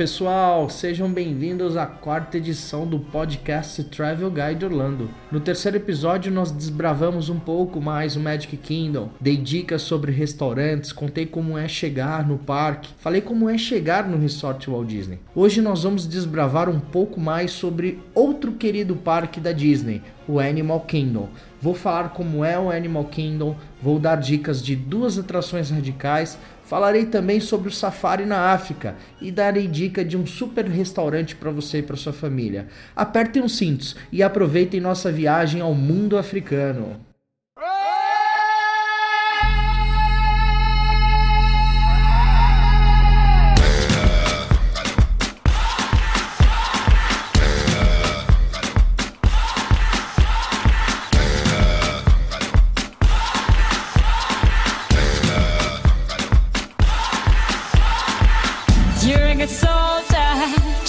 Pessoal, sejam bem-vindos à quarta edição do podcast Travel Guide Orlando. No terceiro episódio, nós desbravamos um pouco mais o Magic Kingdom, dei dicas sobre restaurantes, contei como é chegar no parque, falei como é chegar no Resort Walt Disney. Hoje nós vamos desbravar um pouco mais sobre outro querido parque da Disney, o Animal Kingdom. Vou falar como é o Animal Kingdom, vou dar dicas de duas atrações radicais, Falarei também sobre o safari na África e darei dica de um super restaurante para você e para sua família. Apertem os cintos e aproveitem nossa viagem ao mundo africano.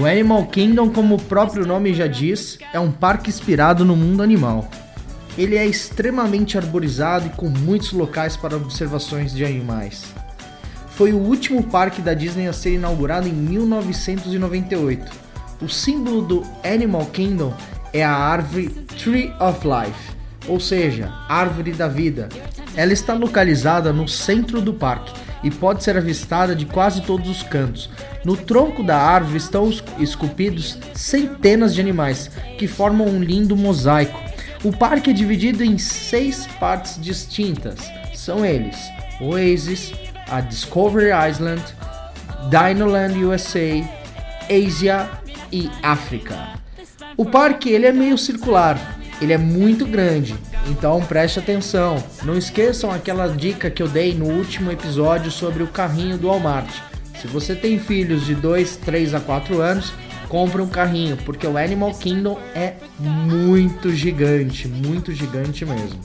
O Animal Kingdom, como o próprio nome já diz, é um parque inspirado no mundo animal. Ele é extremamente arborizado e com muitos locais para observações de animais. Foi o último parque da Disney a ser inaugurado em 1998. O símbolo do Animal Kingdom é a árvore Tree of Life, ou seja, Árvore da Vida. Ela está localizada no centro do parque e pode ser avistada de quase todos os cantos. No tronco da árvore estão esculpidos centenas de animais que formam um lindo mosaico. O parque é dividido em seis partes distintas. São eles: Oasis, a Discovery Island, Dinoland USA, Asia e África. O parque ele é meio circular, ele é muito grande, então preste atenção. Não esqueçam aquela dica que eu dei no último episódio sobre o carrinho do Walmart. Se você tem filhos de 2, 3 a 4 anos, compre um carrinho, porque o Animal Kingdom é muito gigante, muito gigante mesmo.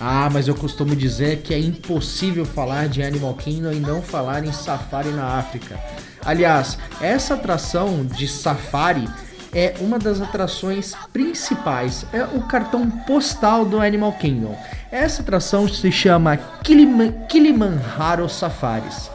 Ah, mas eu costumo dizer que é impossível falar de Animal Kingdom e não falar em Safari na África. Aliás, essa atração de Safari é uma das atrações principais, é o cartão postal do Animal Kingdom. Essa atração se chama Kiliman Kilimanjaro Safaris.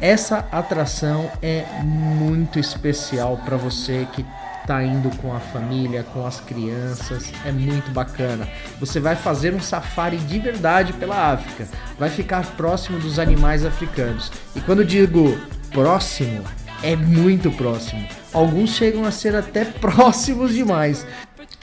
Essa atração é muito especial para você que tá indo com a família, com as crianças, é muito bacana. Você vai fazer um safari de verdade pela África, vai ficar próximo dos animais africanos. E quando digo próximo, é muito próximo. Alguns chegam a ser até próximos demais.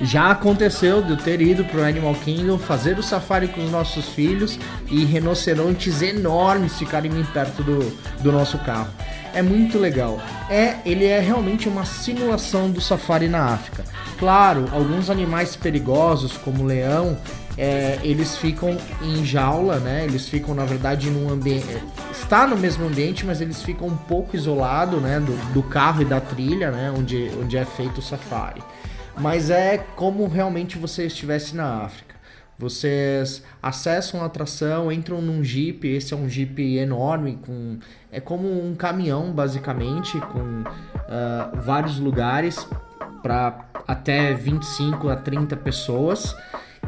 Já aconteceu de eu ter ido pro Animal Kingdom fazer o safari com os nossos filhos e rinocerontes enormes ficarem perto do, do nosso carro. É muito legal. É, ele é realmente uma simulação do safari na África. Claro, alguns animais perigosos, como o leão, é, eles ficam em jaula, né? Eles ficam, na verdade, num ambiente. Está no mesmo ambiente, mas eles ficam um pouco isolados, né? Do, do, carro e da trilha, né? Onde, onde é feito o safari. Mas é como realmente você estivesse na África. Vocês acessam a atração, entram num jeep, esse é um jeep enorme, com é como um caminhão basicamente, com uh, vários lugares para até 25 a 30 pessoas.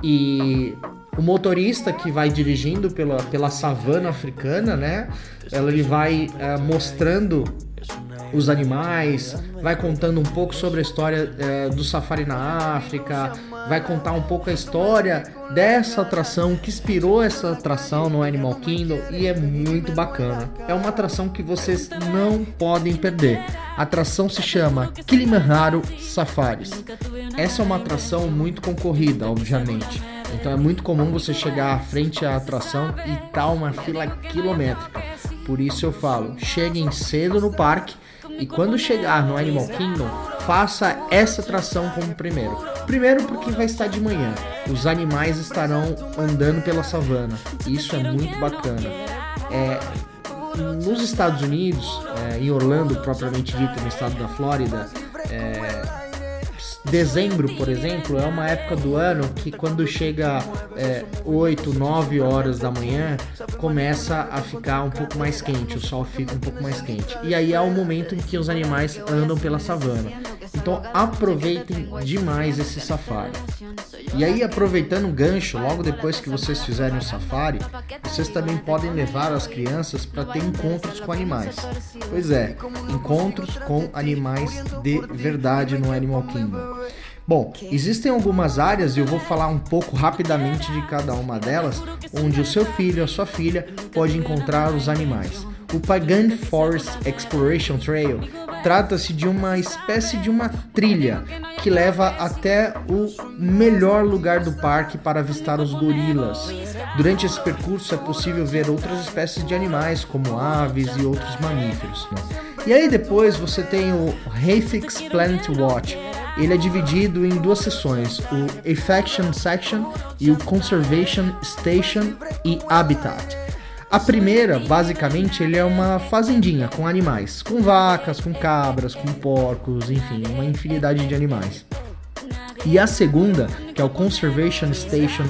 E o motorista que vai dirigindo pela, pela savana africana, né? Ele vai uh, mostrando os animais, vai contando um pouco sobre a história é, do safari na África, vai contar um pouco a história dessa atração que inspirou essa atração no Animal Kingdom e é muito bacana. É uma atração que vocês não podem perder. A atração se chama Kilimanjaro Safaris. Essa é uma atração muito concorrida, obviamente. Então é muito comum você chegar à frente à atração e tá uma fila quilométrica. Por isso eu falo, cheguem cedo no parque e quando chegar no Animal Kingdom, faça essa atração como primeiro. Primeiro porque vai estar de manhã. Os animais estarão andando pela savana. Isso é muito bacana. É, nos Estados Unidos, é, em Orlando propriamente dito, no estado da Flórida, é, Dezembro, por exemplo, é uma época do ano que quando chega é, 8, 9 horas da manhã, começa a ficar um pouco mais quente, o sol fica um pouco mais quente. E aí é o momento em que os animais andam pela savana. Então aproveitem demais esse safari. E aí, aproveitando o gancho, logo depois que vocês fizerem o safari, vocês também podem levar as crianças para ter encontros com animais. Pois é, encontros com animais de verdade no Animal Kingdom. Bom, existem algumas áreas e eu vou falar um pouco rapidamente de cada uma delas, onde o seu filho a sua filha pode encontrar os animais. O Pagan Forest Exploration Trail trata-se de uma espécie de uma trilha que leva até o melhor lugar do parque para avistar os gorilas. Durante esse percurso é possível ver outras espécies de animais, como aves e outros mamíferos. E aí depois você tem o Hayfix Planet Watch. Ele é dividido em duas seções, o Affection Section e o Conservation Station e Habitat. A primeira, basicamente, ele é uma fazendinha com animais, com vacas, com cabras, com porcos, enfim, uma infinidade de animais. E a segunda, que é o Conservation Station,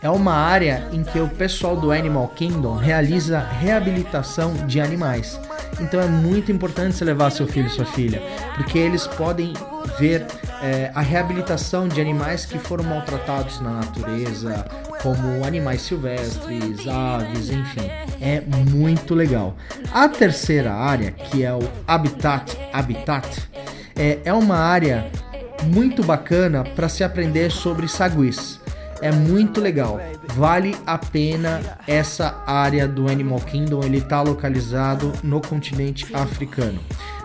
é uma área em que o pessoal do Animal Kingdom realiza reabilitação de animais. Então é muito importante você levar seu filho e sua filha, porque eles podem ver é, a reabilitação de animais que foram maltratados na natureza, como animais silvestres, aves, enfim. É muito legal. A terceira área, que é o Habitat Habitat, é, é uma área muito bacana para se aprender sobre saguis. É muito legal. Vale a pena essa área do Animal Kingdom. Ele está localizado no continente africano.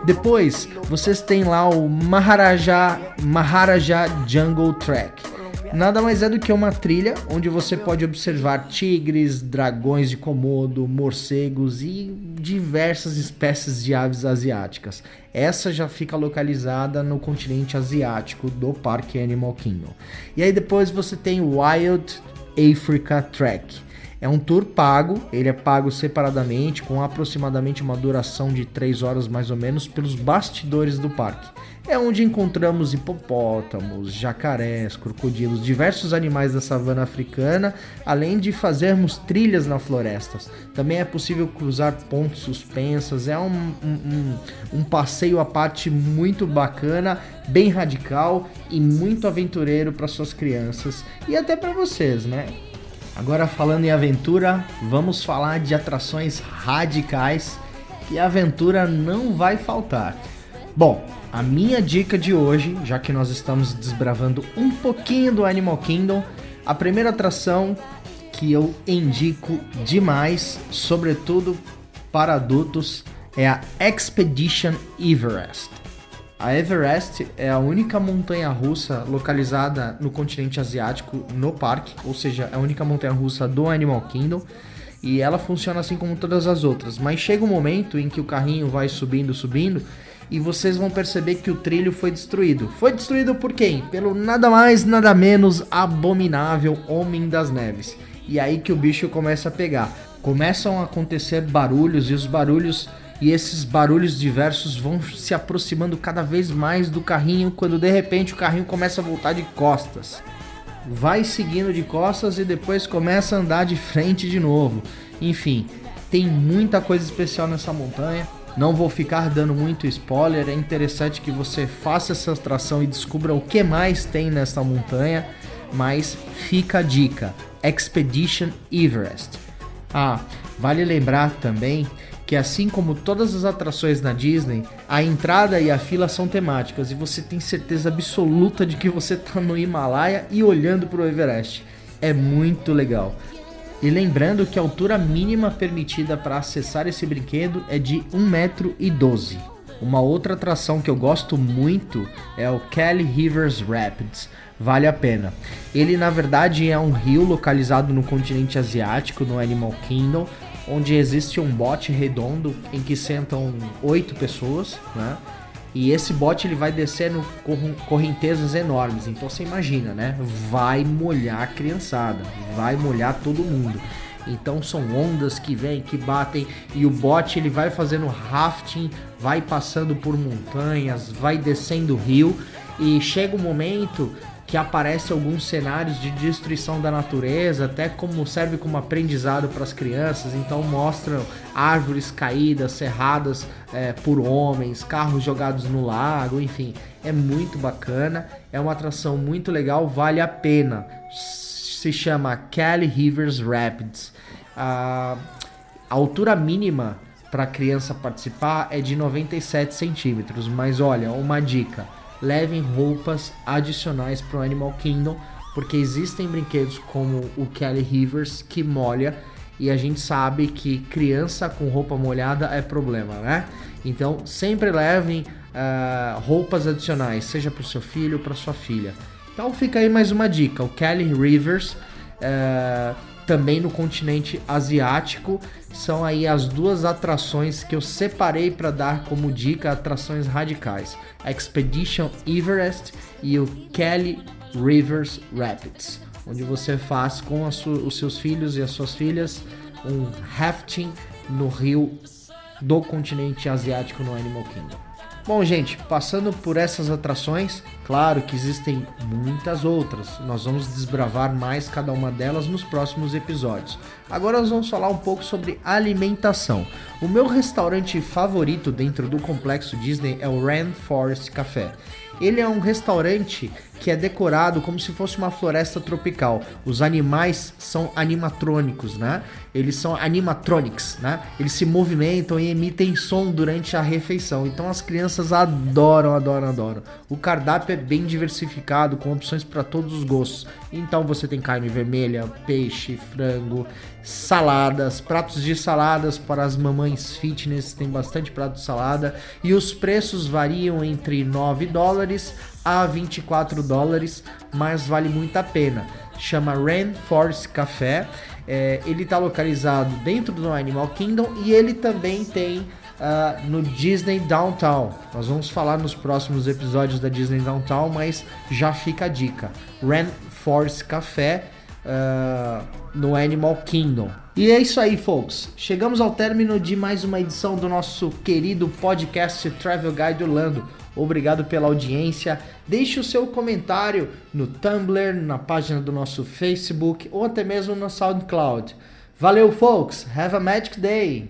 Depois, vocês têm lá o Maharaja, Maharaja Jungle Track nada mais é do que uma trilha onde você pode observar tigres, dragões de Komodo, morcegos e diversas espécies de aves asiáticas. Essa já fica localizada no continente asiático do Parque Animal Kingdom. E aí depois você tem Wild Africa Trek. É um tour pago, ele é pago separadamente, com aproximadamente uma duração de 3 horas mais ou menos, pelos bastidores do parque é onde encontramos hipopótamos, jacarés, crocodilos, diversos animais da savana africana, além de fazermos trilhas na florestas. Também é possível cruzar pontes suspensas, é um, um, um passeio à parte muito bacana, bem radical e muito aventureiro para suas crianças e até para vocês, né? Agora falando em aventura, vamos falar de atrações radicais e a aventura não vai faltar. Bom, a minha dica de hoje, já que nós estamos desbravando um pouquinho do Animal Kingdom, a primeira atração que eu indico demais, sobretudo para adultos, é a Expedition Everest. A Everest é a única montanha russa localizada no continente asiático no parque, ou seja, é a única montanha russa do Animal Kingdom. E ela funciona assim como todas as outras, mas chega um momento em que o carrinho vai subindo, subindo e vocês vão perceber que o trilho foi destruído. Foi destruído por quem? Pelo nada mais, nada menos abominável Homem das Neves. E aí que o bicho começa a pegar. Começam a acontecer barulhos e os barulhos e esses barulhos diversos vão se aproximando cada vez mais do carrinho quando de repente o carrinho começa a voltar de costas. Vai seguindo de costas e depois começa a andar de frente de novo. Enfim, tem muita coisa especial nessa montanha. Não vou ficar dando muito spoiler, é interessante que você faça essa atração e descubra o que mais tem nessa montanha, mas fica a dica: Expedition Everest. Ah, vale lembrar também que assim como todas as atrações na Disney, a entrada e a fila são temáticas e você tem certeza absoluta de que você está no Himalaia e olhando para o Everest. É muito legal. E lembrando que a altura mínima permitida para acessar esse brinquedo é de 1,12m. Uma outra atração que eu gosto muito é o Kelly Rivers Rapids. Vale a pena. Ele na verdade é um rio localizado no continente asiático, no Animal Kingdom, onde existe um bote redondo em que sentam oito pessoas, né? E esse bote ele vai descendo correntezas enormes. Então você imagina, né? Vai molhar a criançada, vai molhar todo mundo. Então são ondas que vêm, que batem e o bote ele vai fazendo rafting, vai passando por montanhas, vai descendo o rio e chega um momento que aparece alguns cenários de destruição da natureza, até como serve como aprendizado para as crianças. Então mostram árvores caídas, serradas é, por homens, carros jogados no lago, enfim, é muito bacana. É uma atração muito legal, vale a pena. Se chama Kelly Rivers Rapids. A altura mínima para criança participar é de 97 centímetros, mas olha, uma dica levem roupas adicionais para o Animal Kingdom, porque existem brinquedos como o Kelly Rivers que molha e a gente sabe que criança com roupa molhada é problema, né? Então sempre levem uh, roupas adicionais, seja para o seu filho ou para sua filha. Então fica aí mais uma dica: o Kelly Rivers. Uh, também no continente asiático. São aí as duas atrações que eu separei para dar como dica atrações radicais: Expedition Everest e o Kelly Rivers Rapids, onde você faz com os seus filhos e as suas filhas um rafting no rio do continente asiático no Animal Kingdom. Bom, gente, passando por essas atrações, claro que existem muitas outras. Nós vamos desbravar mais cada uma delas nos próximos episódios. Agora nós vamos falar um pouco sobre alimentação. O meu restaurante favorito dentro do complexo Disney é o Rainforest Café. Ele é um restaurante que é decorado como se fosse uma floresta tropical. Os animais são animatrônicos, né? Eles são animatronics, né? Eles se movimentam e emitem som durante a refeição. Então as crianças adoram, adoram, adoram. O cardápio é bem diversificado com opções para todos os gostos. Então você tem carne vermelha, peixe, frango, saladas, pratos de saladas para as mamães fitness, tem bastante prato de salada e os preços variam entre 9 dólares a 24 dólares, mas vale muito a pena. Chama Rainforest Café, é, ele está localizado dentro do Animal Kingdom e ele também tem Uh, no Disney Downtown. Nós vamos falar nos próximos episódios da Disney Downtown, mas já fica a dica. Rainforest Café uh, no Animal Kingdom. E é isso aí, folks. Chegamos ao término de mais uma edição do nosso querido podcast Travel Guide Orlando. Obrigado pela audiência. Deixe o seu comentário no Tumblr, na página do nosso Facebook ou até mesmo no SoundCloud. Valeu, folks. Have a magic day.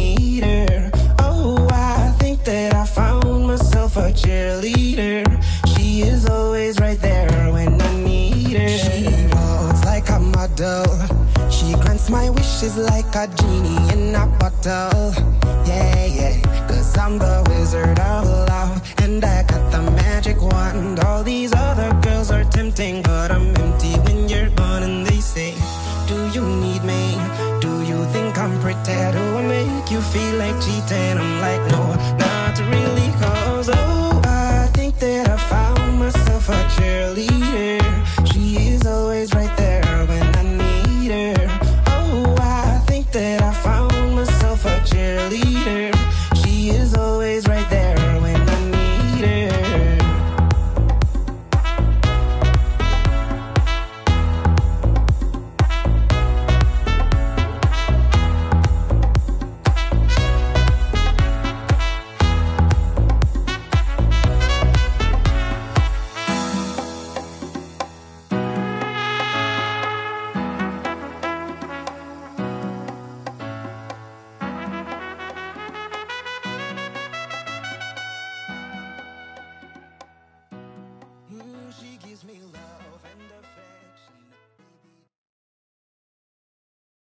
wishes like a genie in a bottle. Yeah, yeah. Cause I'm the wizard of love. And I got the magic wand. All these other girls are tempting, but I'm empty when you're gone. And they say, Do you need me? Do you think I'm pretty? Do I make you feel like cheating? I'm like, no, not really, cause oh,